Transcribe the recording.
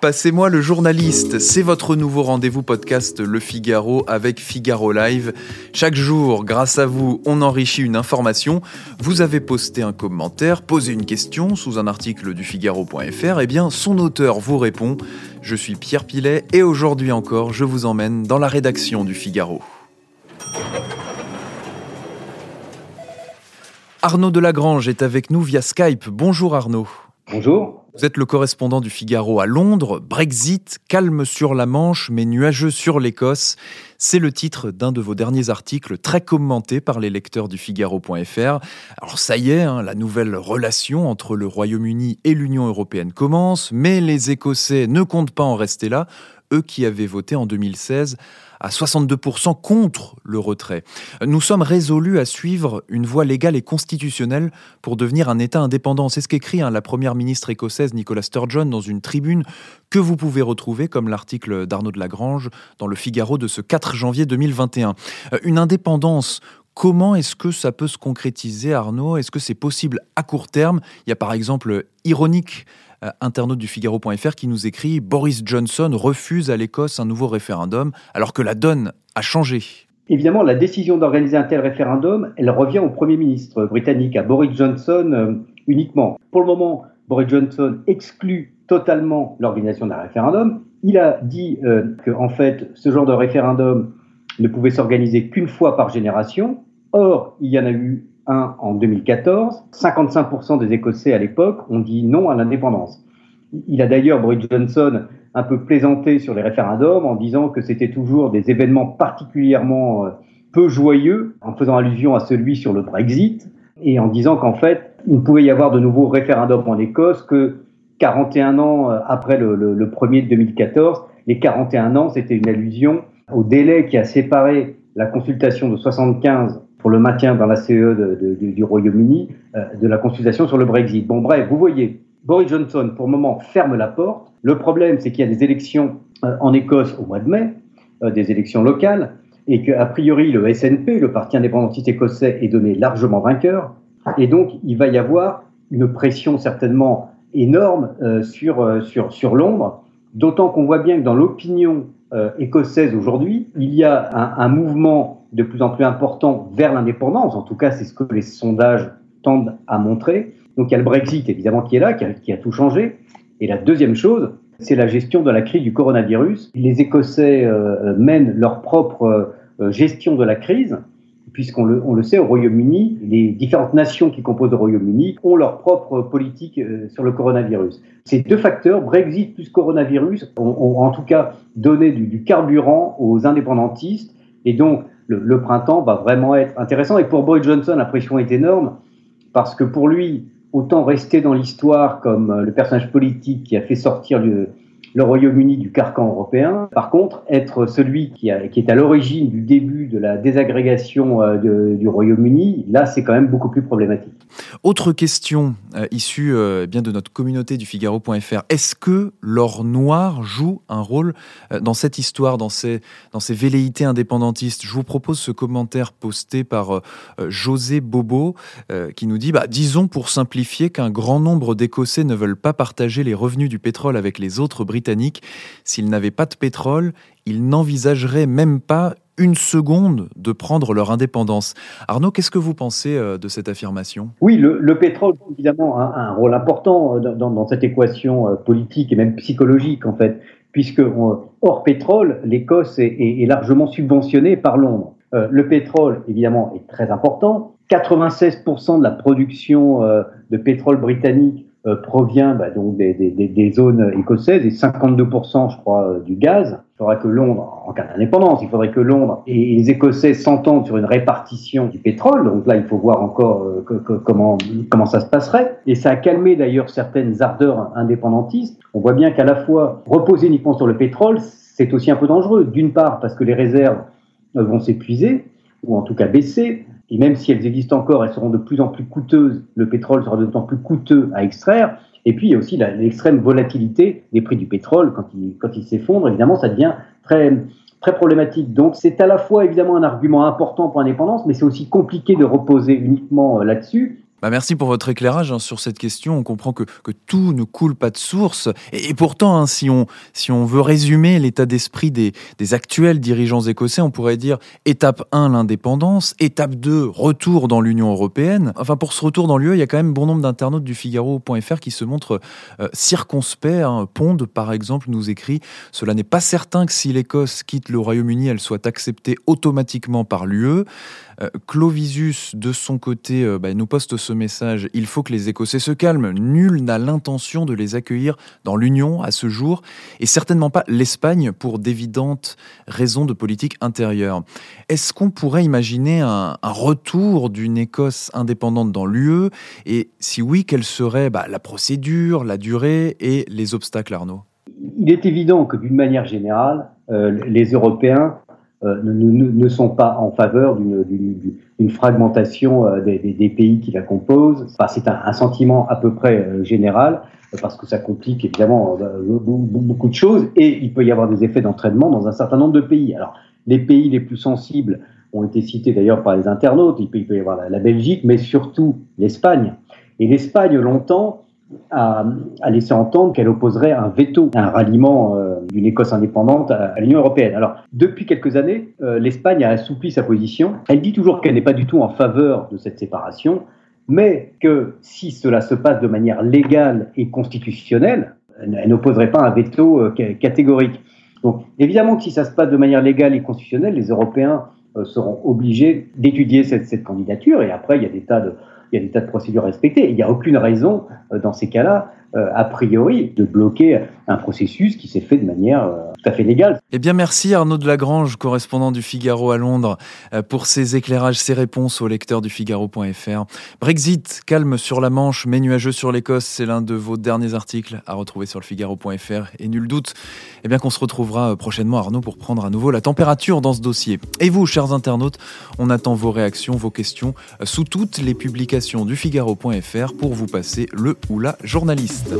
Passez-moi le journaliste, c'est votre nouveau rendez-vous podcast Le Figaro avec Figaro Live. Chaque jour, grâce à vous, on enrichit une information. Vous avez posté un commentaire, posé une question sous un article du Figaro.fr, et eh bien son auteur vous répond. Je suis Pierre Pilet et aujourd'hui encore, je vous emmène dans la rédaction du Figaro. Arnaud Delagrange est avec nous via Skype. Bonjour Arnaud. Bonjour. Vous êtes le correspondant du Figaro à Londres. Brexit, calme sur la Manche, mais nuageux sur l'Écosse. C'est le titre d'un de vos derniers articles très commenté par les lecteurs du Figaro.fr. Alors ça y est, hein, la nouvelle relation entre le Royaume-Uni et l'Union européenne commence, mais les Écossais ne comptent pas en rester là eux qui avaient voté en 2016 à 62% contre le retrait. Nous sommes résolus à suivre une voie légale et constitutionnelle pour devenir un État indépendant. C'est ce qu'écrit hein, la première ministre écossaise Nicola Sturgeon dans une tribune que vous pouvez retrouver, comme l'article d'Arnaud de Lagrange, dans le Figaro de ce 4 janvier 2021. Euh, une indépendance Comment est-ce que ça peut se concrétiser, Arnaud? Est-ce que c'est possible à court terme? Il y a par exemple Ironique euh, internaute du Figaro.fr qui nous écrit Boris Johnson refuse à l'Écosse un nouveau référendum alors que la donne a changé. Évidemment, la décision d'organiser un tel référendum, elle revient au Premier ministre britannique, à Boris Johnson euh, uniquement. Pour le moment, Boris Johnson exclut totalement l'organisation d'un référendum. Il a dit euh, que, en fait, ce genre de référendum ne pouvait s'organiser qu'une fois par génération. Or, il y en a eu en 2014. 55% des Écossais à l'époque ont dit non à l'indépendance. Il a d'ailleurs, Boris Johnson, un peu plaisanté sur les référendums en disant que c'était toujours des événements particulièrement euh, peu joyeux, en faisant allusion à celui sur le Brexit, et en disant qu'en fait, il ne pouvait y avoir de nouveaux référendums en Écosse que 41 ans euh, après le, le premier de 2014. Les 41 ans, c'était une allusion au délai qui a séparé la consultation de 75 pour le maintien dans la CE du Royaume-Uni euh, de la consultation sur le Brexit. Bon, bref, vous voyez, Boris Johnson, pour le moment, ferme la porte. Le problème, c'est qu'il y a des élections euh, en Écosse au mois de mai, euh, des élections locales, et qu'a priori, le SNP, le Parti indépendantiste écossais, est donné largement vainqueur. Et donc, il va y avoir une pression certainement énorme sur, sur, sur Londres, d'autant qu'on voit bien que dans l'opinion écossaise aujourd'hui, il y a un mouvement de plus en plus important vers l'indépendance. En tout cas, c'est ce que les sondages tendent à montrer. Donc il y a le Brexit, évidemment, qui est là, qui a, tout changé. Et la deuxième chose, c'est la gestion de la crise du coronavirus. Les Écossais euh, mènent leur propre euh, gestion de la crise, puisqu'on le, sait, au Royaume-Uni, les différentes nations qui composent le Royaume-Uni ont leur propre politique euh, sur le coronavirus. Ces deux facteurs, Brexit plus coronavirus, ont, en tout cas donné du, du carburant aux indépendantistes. Et donc, le, printemps va vraiment être intéressant. Et pour Boyd Johnson, la pression est énorme parce que pour lui, autant rester dans l'histoire comme euh, le personnage politique qui a fait sortir le, le Royaume-Uni du carcan européen. Par contre, être celui qui, est à l'origine du début de la désagrégation euh, du Royaume-Uni, là, c'est quand même beaucoup plus problématique. Autre question euh, issue euh, eh bien de notre communauté du Figaro.fr. Est-ce que l'or noir joue un rôle dans cette histoire, dans ces, velléités indépendantistes? Je vous propose ce commentaire posté par José Bobo qui nous dit bah, Disons pour simplifier qu'un grand nombre d'Écossais ne veulent pas partager les revenus du pétrole avec les autres Britanniques s'ils n'avaient pas de pétrole, ils n'envisageraient même pas une seconde de prendre leur indépendance. Arnaud, qu'est-ce que vous pensez euh, de cette affirmation? Oui, le, pétrole, évidemment, a un rôle important euh, dans, cette équation euh, politique et même psychologique, en fait, puisque hors pétrole, l'Écosse est, largement subventionnée par Londres. le pétrole, évidemment, est très important. 96% de la production de pétrole britannique provient bah, donc des, zones écossaises et 52%, je crois, euh, du gaz. Il faudra que Londres, en cas d'indépendance, il faudrait que Londres et les Écossais s'entendent sur une répartition du pétrole. Donc là, il faut voir encore euh, comment ça se passerait. Et ça a calmé d'ailleurs certaines ardeurs indépendantistes. On voit bien qu'à la fois reposer uniquement sur le pétrole, c'est aussi un peu dangereux. D'une part, parce que les réserves vont s'épuiser, ou en tout cas baisser. Et même si elles existent encore, elles seront de plus en plus coûteuses. Le pétrole sera de plus en plus coûteux à extraire. Et puis, il y a aussi l'extrême volatilité des prix du pétrole. Quand il, quand il s'effondre, évidemment, ça devient très, très problématique. Donc, c'est à la fois, évidemment, un argument important pour l'indépendance, mais c'est aussi compliqué de reposer uniquement euh, là-dessus. Bah, merci pour votre éclairage hein, sur cette question. On comprend que, que, tout ne coule pas de source. Et, pourtant, hein, si, on, si on veut résumer l'état d'esprit des, des, actuels dirigeants écossais, on pourrait dire étape 1, l'indépendance, étape 2, retour dans l'Union européenne. Enfin, pour ce retour dans l'UE, il y a quand même bon nombre d'internautes du Figaro.fr qui se montrent euh, circonspects. Hein. Pond, par exemple, nous écrit Cela n'est pas certain que si l'Écosse quitte le Royaume-Uni, elle soit acceptée automatiquement par l'UE. Euh, Clovisus, de son côté, euh, bah, nous poste message Il faut que les Écossais se calment. Nul n'a l'intention de les accueillir dans l'Union à ce jour, et certainement pas l'Espagne pour d'évidentes raisons de politique intérieure. Est-ce qu'on pourrait imaginer un, retour d'une Écosse indépendante dans l'UE? Et si oui, quelle serait bah, la procédure, la durée et les obstacles, Arnaud? Il est évident que d'une manière générale, euh, les Européens euh, ne, sont pas en faveur d'une fragmentation euh, des, pays qui la composent. C'est un, sentiment à peu près euh, général parce que ça complique évidemment beaucoup de choses et il peut y avoir des effets d'entraînement dans un certain nombre de pays. Alors, les pays les plus sensibles ont été cités d'ailleurs par les internautes. Il peut, y avoir la Belgique, mais surtout l'Espagne. Et l'Espagne, longtemps, a, laissé entendre qu'elle opposerait un veto un ralliement euh, d'une Écosse indépendante à, l'Union européenne. Alors, depuis quelques années, euh, l'Espagne a assoupli sa position. Elle dit toujours qu'elle n'est pas du tout en faveur de cette séparation, mais que si cela se passe de manière légale et constitutionnelle, elle n'opposerait pas un veto euh, catégorique. Donc, évidemment que si ça se passe de manière légale et constitutionnelle, les Européens seront obligés d'étudier cette candidature, et après, il y a des tas de il y a des tas de procédures respectées. Il n'y a aucune raison, euh, dans ces cas-là, euh, a priori, de bloquer un processus qui s'est fait de manière euh, tout à fait légale. Eh bien, merci Arnaud de Lagrange, correspondant du Figaro à Londres, pour ces éclairages, ces réponses aux lecteurs du Figaro.fr. Brexit, calme sur la Manche, mais nuageux sur l'Écosse, c'est l'un de vos derniers articles à retrouver sur le Figaro.fr. Et nul doute, eh bien qu'on se retrouvera prochainement, Arnaud, pour prendre à nouveau la température dans ce dossier. Et vous, chers internautes, on attend vos réactions, vos questions sous toutes les publications du Figaro.fr pour vous passer le ou la journaliste.